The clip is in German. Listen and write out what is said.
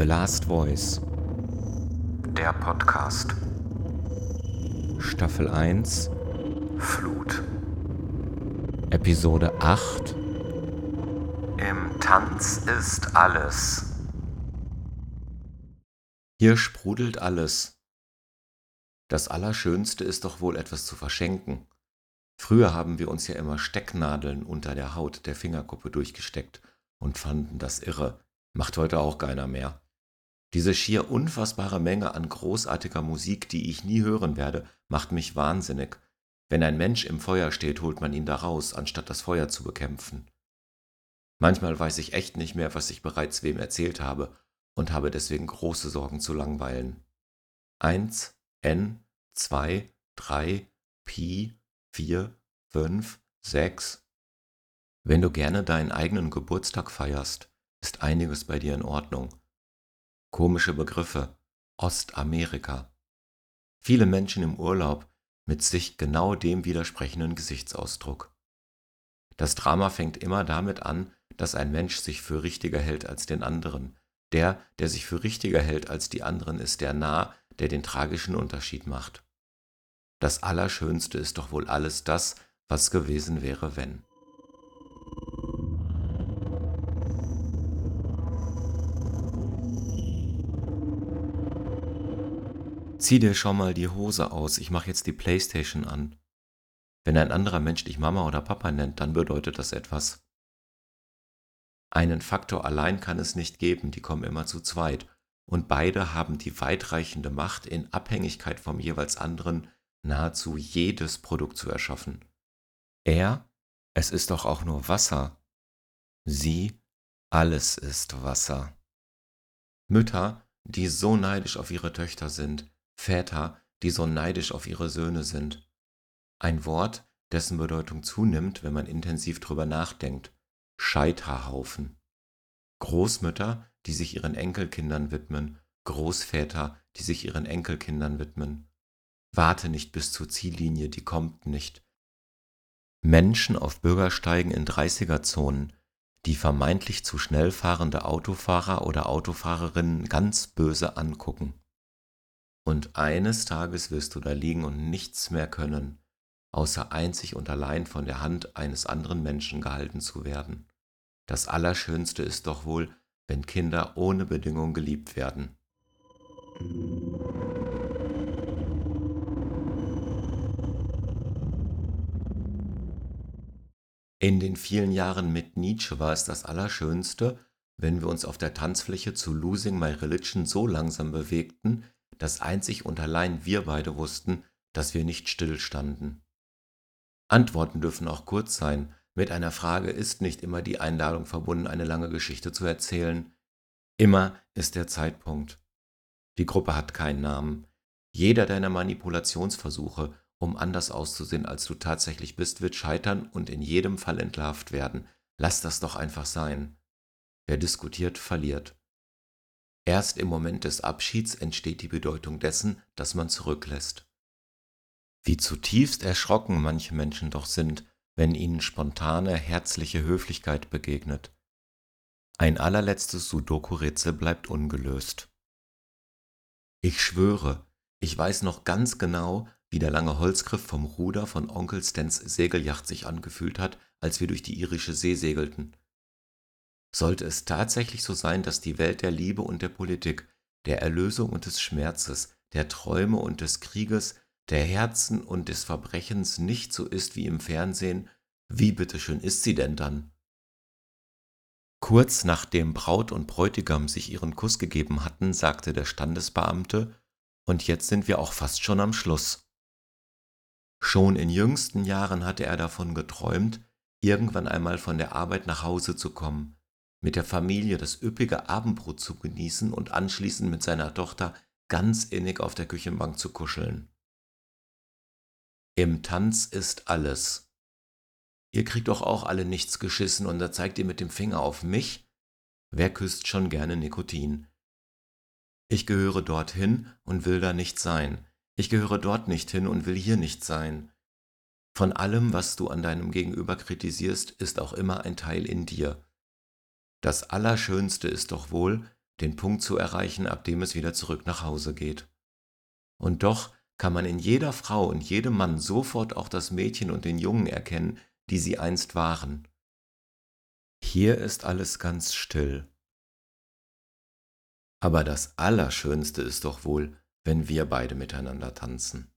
The Last Voice. Der Podcast. Staffel 1. Flut. Episode 8. Im Tanz ist alles. Hier sprudelt alles. Das Allerschönste ist doch wohl etwas zu verschenken. Früher haben wir uns ja immer Stecknadeln unter der Haut der Fingerkuppe durchgesteckt und fanden das irre. Macht heute auch keiner mehr. Diese schier unfassbare Menge an großartiger Musik, die ich nie hören werde, macht mich wahnsinnig. Wenn ein Mensch im Feuer steht, holt man ihn da raus, anstatt das Feuer zu bekämpfen. Manchmal weiß ich echt nicht mehr, was ich bereits wem erzählt habe und habe deswegen große Sorgen zu langweilen. Eins, N, zwei, drei, Pi, vier, fünf, sechs. Wenn du gerne deinen eigenen Geburtstag feierst, ist einiges bei dir in Ordnung. Komische Begriffe. Ostamerika. Viele Menschen im Urlaub mit sich genau dem widersprechenden Gesichtsausdruck. Das Drama fängt immer damit an, dass ein Mensch sich für richtiger hält als den anderen. Der, der sich für richtiger hält als die anderen, ist der Nah, der den tragischen Unterschied macht. Das Allerschönste ist doch wohl alles das, was gewesen wäre, wenn. Zieh dir schon mal die Hose aus, ich mache jetzt die Playstation an. Wenn ein anderer Mensch dich Mama oder Papa nennt, dann bedeutet das etwas. Einen Faktor allein kann es nicht geben, die kommen immer zu zweit, und beide haben die weitreichende Macht, in Abhängigkeit vom jeweils anderen nahezu jedes Produkt zu erschaffen. Er, es ist doch auch nur Wasser. Sie, alles ist Wasser. Mütter, die so neidisch auf ihre Töchter sind, Väter, die so neidisch auf ihre Söhne sind. Ein Wort, dessen Bedeutung zunimmt, wenn man intensiv drüber nachdenkt. Scheiterhaufen. Großmütter, die sich ihren Enkelkindern widmen, Großväter, die sich ihren Enkelkindern widmen. Warte nicht bis zur Ziellinie, die kommt nicht. Menschen auf Bürgersteigen in 30er-Zonen, die vermeintlich zu schnell fahrende Autofahrer oder Autofahrerinnen ganz böse angucken. Und eines Tages wirst du da liegen und nichts mehr können, außer einzig und allein von der Hand eines anderen Menschen gehalten zu werden. Das Allerschönste ist doch wohl, wenn Kinder ohne Bedingung geliebt werden. In den vielen Jahren mit Nietzsche war es das Allerschönste, wenn wir uns auf der Tanzfläche zu Losing My Religion so langsam bewegten, dass einzig und allein wir beide wussten, dass wir nicht stillstanden. Antworten dürfen auch kurz sein. Mit einer Frage ist nicht immer die Einladung verbunden, eine lange Geschichte zu erzählen. Immer ist der Zeitpunkt. Die Gruppe hat keinen Namen. Jeder deiner Manipulationsversuche, um anders auszusehen, als du tatsächlich bist, wird scheitern und in jedem Fall entlarvt werden. Lass das doch einfach sein. Wer diskutiert, verliert. Erst im Moment des Abschieds entsteht die Bedeutung dessen, das man zurücklässt. Wie zutiefst erschrocken manche Menschen doch sind, wenn ihnen spontane, herzliche Höflichkeit begegnet. Ein allerletztes Sudoku-Rätsel bleibt ungelöst. Ich schwöre, ich weiß noch ganz genau, wie der lange Holzgriff vom Ruder von Onkel Stens Segelyacht sich angefühlt hat, als wir durch die irische See segelten. Sollte es tatsächlich so sein, dass die Welt der Liebe und der Politik, der Erlösung und des Schmerzes, der Träume und des Krieges, der Herzen und des Verbrechens nicht so ist wie im Fernsehen, wie bitteschön ist sie denn dann? Kurz nachdem Braut und Bräutigam sich ihren Kuss gegeben hatten, sagte der Standesbeamte, und jetzt sind wir auch fast schon am Schluss. Schon in jüngsten Jahren hatte er davon geträumt, irgendwann einmal von der Arbeit nach Hause zu kommen, mit der Familie das üppige Abendbrot zu genießen und anschließend mit seiner Tochter ganz innig auf der Küchenbank zu kuscheln. Im Tanz ist alles. Ihr kriegt doch auch alle nichts geschissen und da zeigt ihr mit dem Finger auf mich? Wer küsst schon gerne Nikotin? Ich gehöre dorthin und will da nicht sein. Ich gehöre dort nicht hin und will hier nicht sein. Von allem, was du an deinem Gegenüber kritisierst, ist auch immer ein Teil in dir. Das Allerschönste ist doch wohl, den Punkt zu erreichen, ab dem es wieder zurück nach Hause geht. Und doch kann man in jeder Frau und jedem Mann sofort auch das Mädchen und den Jungen erkennen, die sie einst waren. Hier ist alles ganz still. Aber das Allerschönste ist doch wohl, wenn wir beide miteinander tanzen.